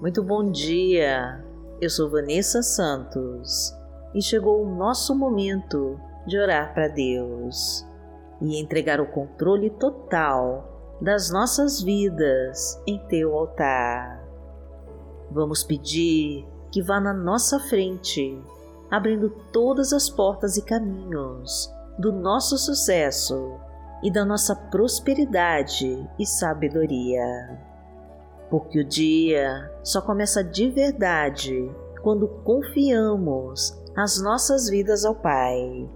Muito bom dia. Eu sou Vanessa Santos e chegou o nosso momento de orar para Deus e entregar o controle total das nossas vidas em teu altar. Vamos pedir que vá na nossa frente, abrindo todas as portas e caminhos do nosso sucesso e da nossa prosperidade e sabedoria. Porque o dia só começa de verdade quando confiamos as nossas vidas ao Pai,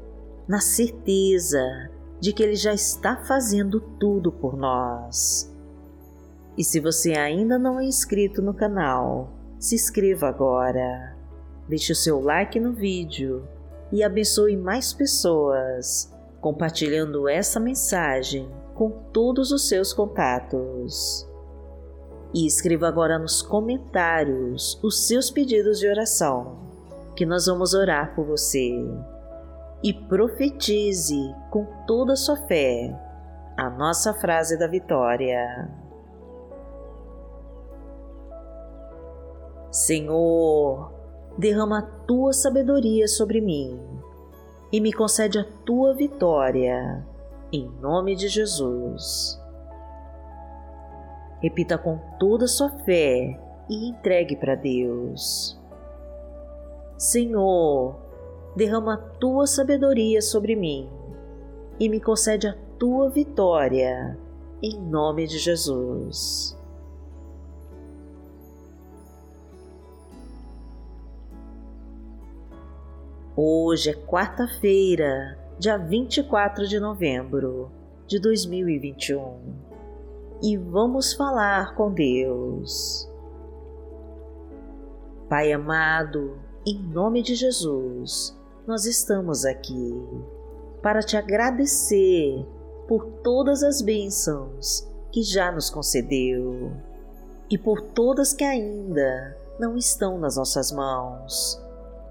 na certeza de que Ele já está fazendo tudo por nós. E se você ainda não é inscrito no canal, se inscreva agora. Deixe o seu like no vídeo e abençoe mais pessoas, compartilhando essa mensagem com todos os seus contatos. E escreva agora nos comentários os seus pedidos de oração, que nós vamos orar por você. E profetize com toda a sua fé a nossa frase da vitória. Senhor, derrama a tua sabedoria sobre mim e me concede a tua vitória, em nome de Jesus. Repita com toda a sua fé e entregue para Deus. Senhor, derrama a tua sabedoria sobre mim e me concede a tua vitória, em nome de Jesus. Hoje é quarta-feira, dia 24 de novembro de 2021 e vamos falar com Deus. Pai amado, em nome de Jesus, nós estamos aqui para te agradecer por todas as bênçãos que já nos concedeu e por todas que ainda não estão nas nossas mãos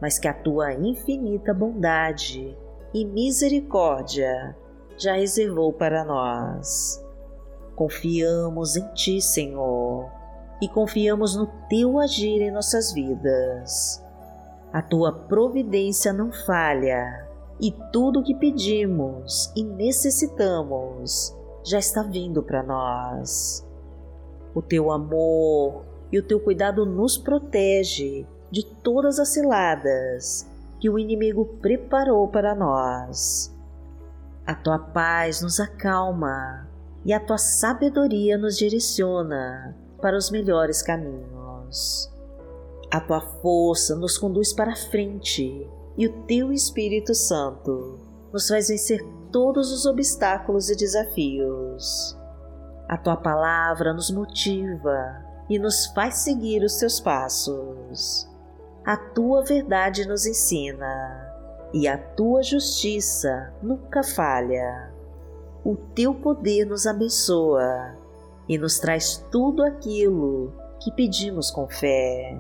mas que a tua infinita bondade e misericórdia já reservou para nós. Confiamos em Ti, Senhor, e confiamos no Teu agir em nossas vidas. A Tua providência não falha e tudo o que pedimos e necessitamos já está vindo para nós. O Teu amor e o Teu cuidado nos protege de todas as ciladas que o inimigo preparou para nós. A tua paz nos acalma e a tua sabedoria nos direciona para os melhores caminhos. A tua força nos conduz para a frente e o teu Espírito Santo nos faz vencer todos os obstáculos e desafios. A tua palavra nos motiva e nos faz seguir os teus passos a tua verdade nos ensina e a tua justiça nunca falha. O teu poder nos abençoa e nos traz tudo aquilo que pedimos com fé.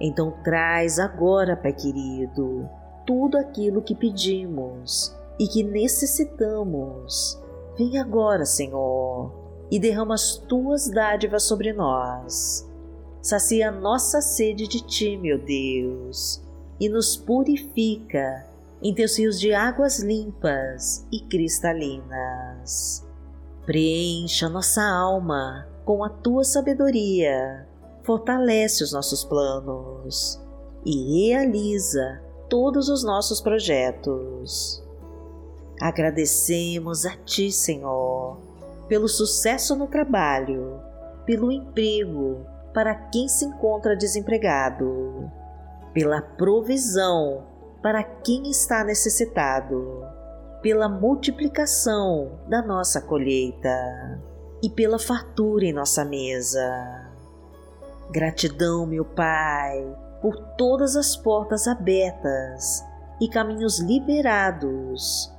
Então, traz agora, Pai querido, tudo aquilo que pedimos e que necessitamos. Vem agora, Senhor, e derrama as tuas dádivas sobre nós sacia nossa sede de Ti, meu Deus, e nos purifica em Teus rios de águas limpas e cristalinas. Preencha nossa alma com a Tua sabedoria, fortalece os nossos planos e realiza todos os nossos projetos. Agradecemos a Ti, Senhor, pelo sucesso no trabalho, pelo emprego, para quem se encontra desempregado, pela provisão para quem está necessitado, pela multiplicação da nossa colheita e pela fartura em nossa mesa. Gratidão, meu Pai, por todas as portas abertas e caminhos liberados,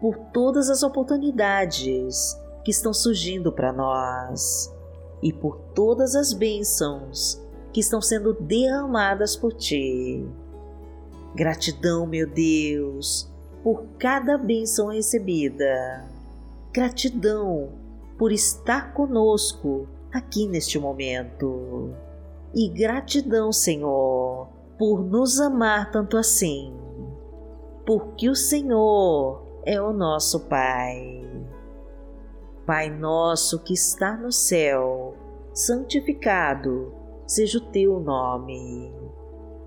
por todas as oportunidades que estão surgindo para nós e por todas as bênçãos que estão sendo derramadas por ti. Gratidão, meu Deus, por cada bênção recebida. Gratidão por estar conosco aqui neste momento. e gratidão, Senhor, por nos amar tanto assim, porque o Senhor é o nosso Pai. Pai nosso que está no céu, santificado seja o teu nome.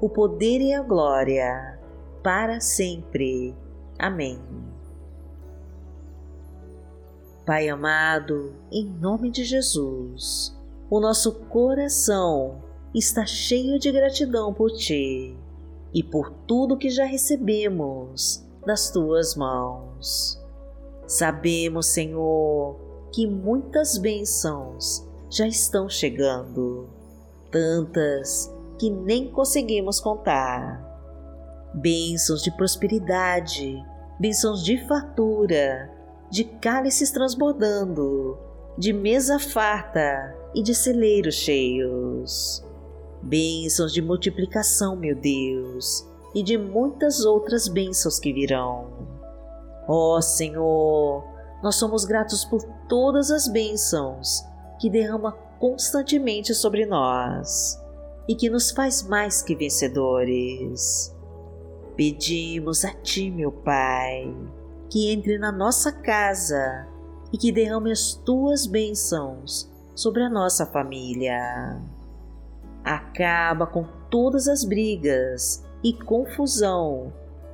o poder e a glória, para sempre. Amém. Pai amado, em nome de Jesus, o nosso coração está cheio de gratidão por Ti e por tudo que já recebemos das Tuas mãos. Sabemos, Senhor, que muitas bênçãos já estão chegando, tantas que nem conseguimos contar. Bênçãos de prosperidade, bênçãos de fartura, de cálices transbordando, de mesa farta e de celeiros cheios. Bênçãos de multiplicação, meu Deus, e de muitas outras bênçãos que virão. Ó oh, Senhor, nós somos gratos por todas as bênçãos que derrama constantemente sobre nós e que nos faz mais que vencedores. Pedimos a Ti, meu Pai, que entre na nossa casa e que derrame as tuas bênçãos sobre a nossa família. Acaba com todas as brigas e confusão,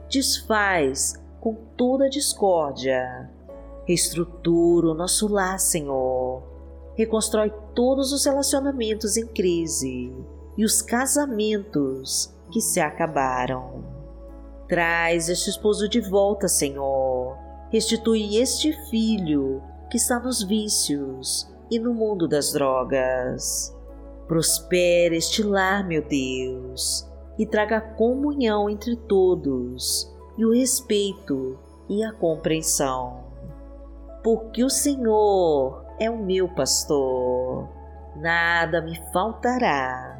desfaz com toda discórdia, reestrutura o nosso lar, Senhor, reconstrói todos os relacionamentos em crise e os casamentos que se acabaram. Traz este esposo de volta, Senhor. Restitui este filho que está nos vícios e no mundo das drogas. Prospera este lar, meu Deus, e traga comunhão entre todos e o respeito e a compreensão. Porque o Senhor é o meu pastor, nada me faltará.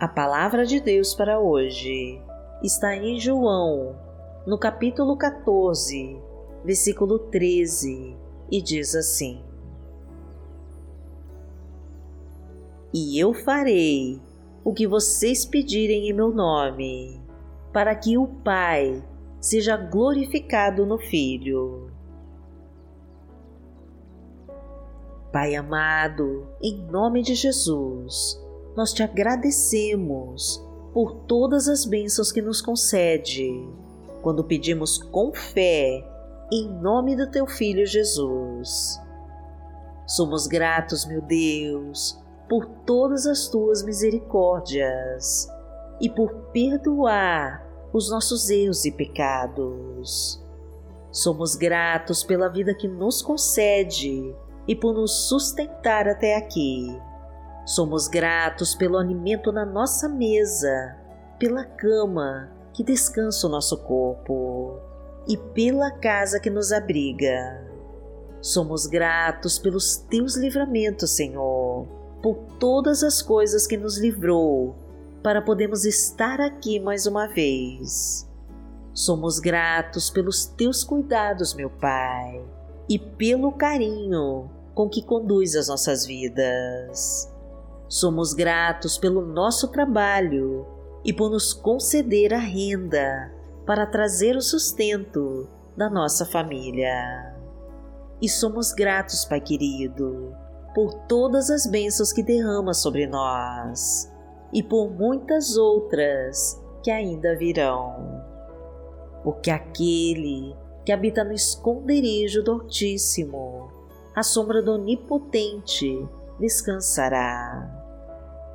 A palavra de Deus para hoje está em João, no capítulo 14, versículo 13, e diz assim: E eu farei o que vocês pedirem em meu nome, para que o Pai seja glorificado no Filho. Pai amado, em nome de Jesus, nós te agradecemos por todas as bênçãos que nos concede quando pedimos com fé em nome do teu Filho Jesus. Somos gratos, meu Deus, por todas as tuas misericórdias e por perdoar os nossos erros e pecados. Somos gratos pela vida que nos concede e por nos sustentar até aqui. Somos gratos pelo alimento na nossa mesa, pela cama que descansa o nosso corpo e pela casa que nos abriga. Somos gratos pelos teus livramentos, Senhor, por todas as coisas que nos livrou para podermos estar aqui mais uma vez. Somos gratos pelos teus cuidados, meu Pai, e pelo carinho com que conduz as nossas vidas. Somos gratos pelo nosso trabalho e por nos conceder a renda para trazer o sustento da nossa família. E somos gratos, Pai querido, por todas as bênçãos que derrama sobre nós e por muitas outras que ainda virão. Porque aquele que habita no esconderijo do Altíssimo, à sombra do Onipotente, descansará.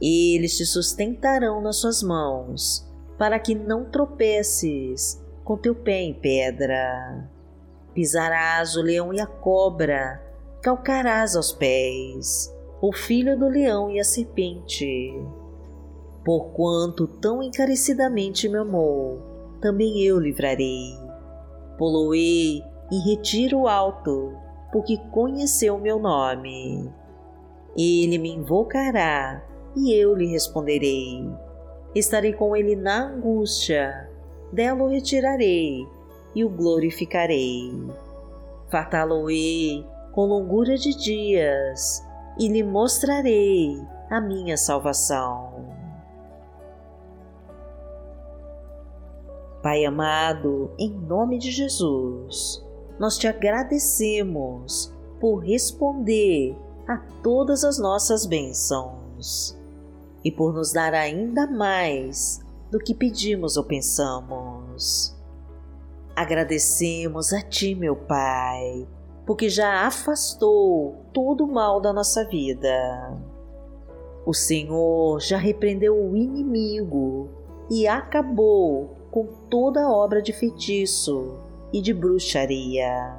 Eles te sustentarão nas suas mãos, para que não tropeces com teu pé em pedra. Pisarás o leão e a cobra, calcarás aos pés o filho do leão e a serpente. Porquanto tão encarecidamente me amou, também eu livrarei. Poloei em retiro alto, porque conheceu meu nome. Ele me invocará e eu lhe responderei. Estarei com ele na angústia, dela o retirarei e o glorificarei. Fartá-lo-ei com longura de dias e lhe mostrarei a minha salvação. Pai amado, em nome de Jesus, nós te agradecemos por responder a todas as nossas bênçãos e por nos dar ainda mais do que pedimos ou pensamos. Agradecemos a Ti, meu Pai, porque já afastou todo o mal da nossa vida. O Senhor já repreendeu o inimigo e acabou com toda obra de feitiço e de bruxaria.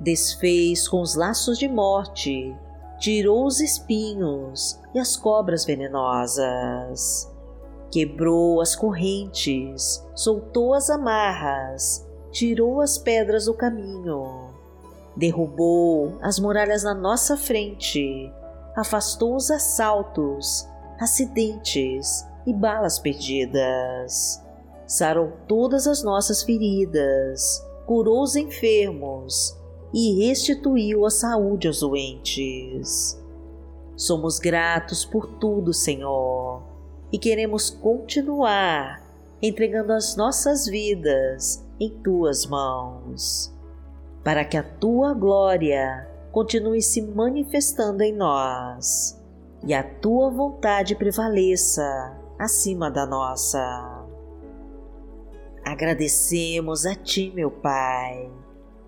Desfez com os laços de morte, tirou os espinhos e as cobras venenosas. Quebrou as correntes, soltou as amarras, tirou as pedras do caminho, derrubou as muralhas na nossa frente, afastou os assaltos, acidentes e balas perdidas sarou todas as nossas feridas, curou os enfermos e restituiu a saúde aos doentes. Somos gratos por tudo, Senhor, e queremos continuar entregando as nossas vidas em tuas mãos, para que a tua glória continue se manifestando em nós e a tua vontade prevaleça acima da nossa. Agradecemos a Ti, meu Pai,